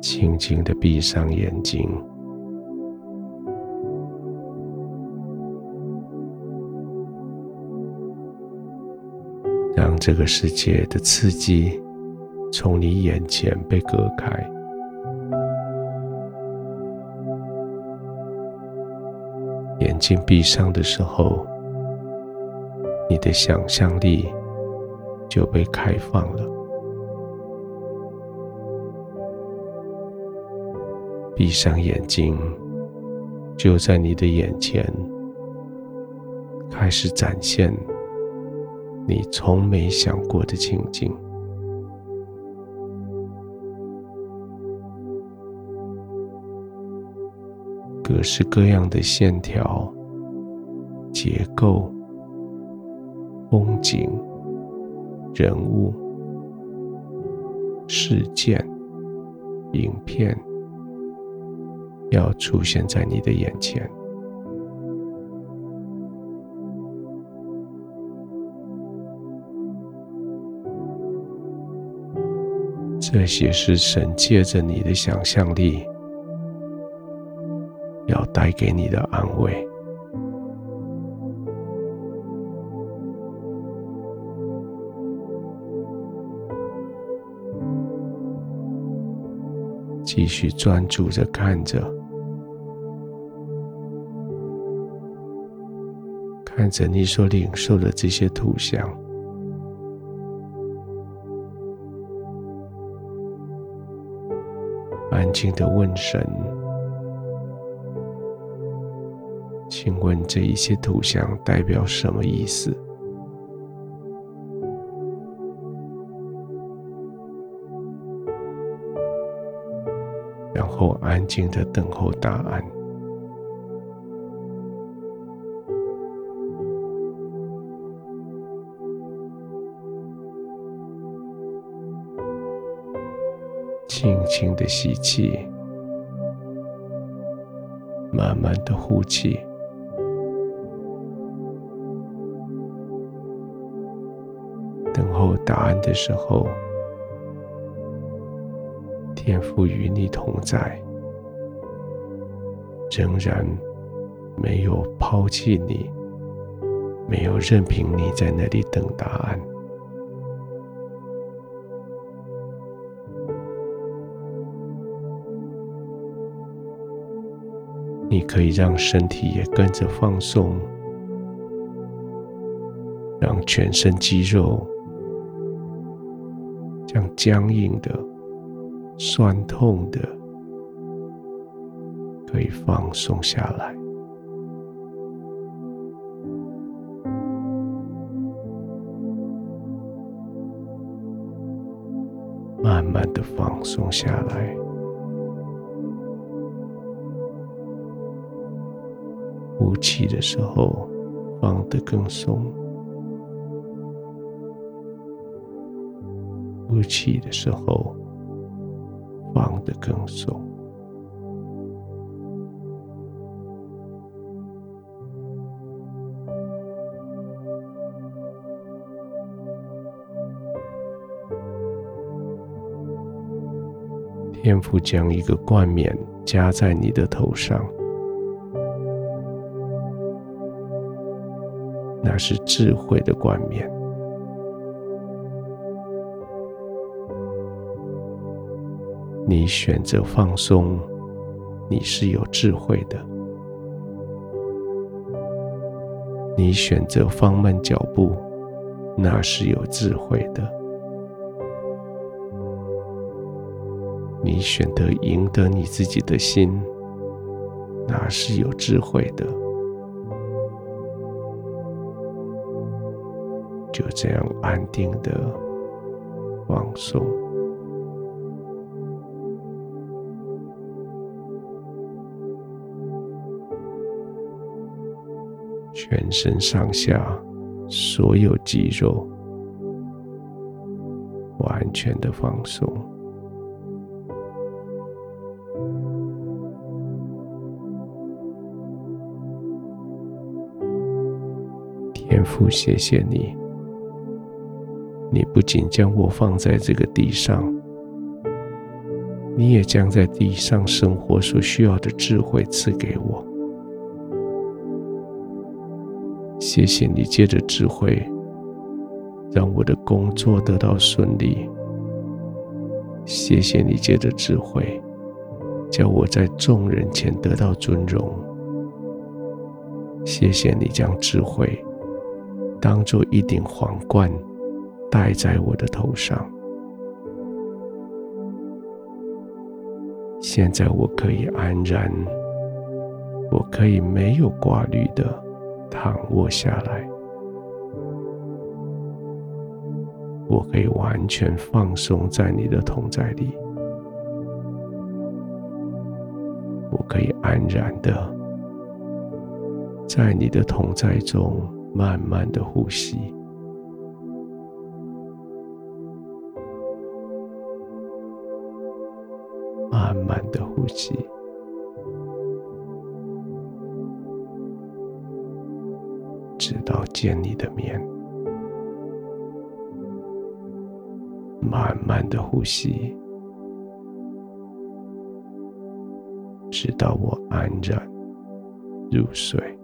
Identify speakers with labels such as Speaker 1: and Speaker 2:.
Speaker 1: 轻轻的闭上眼睛，让这个世界的刺激从你眼前被隔开。眼睛闭上的时候，你的想象力就被开放了。闭上眼睛，就在你的眼前开始展现你从没想过的情景。各式各样的线条、结构、风景、人物、事件、影片。要出现在你的眼前，这些是神借着你的想象力要带给你的安慰。继续专注着看着。看着你所领受的这些图像，安静的问神：“请问这一些图像代表什么意思？”然后安静的等候答案。轻轻的吸气，慢慢的呼气。等候答案的时候，天父与你同在，仍然没有抛弃你，没有任凭你在那里等答案。你可以让身体也跟着放松，让全身肌肉将僵硬的、酸痛的可以放松下来，慢慢的放松下来。呼气的时候，放得更松；呼气的时候，放得更松。天父将一个冠冕加在你的头上。那是智慧的冠冕。你选择放松，你是有智慧的；你选择放慢脚步，那是有智慧的；你选择赢得你自己的心，那是有智慧的。就这样安定的放松，全身上下所有肌肉完全的放松。天父，谢谢你。你不仅将我放在这个地上，你也将在地上生活所需要的智慧赐给我。谢谢你借着智慧，让我的工作得到顺利。谢谢你借着智慧，叫我在众人前得到尊荣。谢谢你将智慧当做一顶皇冠戴在我的头上。现在我可以安然，我可以没有挂虑的躺卧下来，我可以完全放松在你的同在里，我可以安然的在你的同在中慢慢的呼吸。的呼吸，直到见你的面。慢慢的呼吸，直到我安然入睡。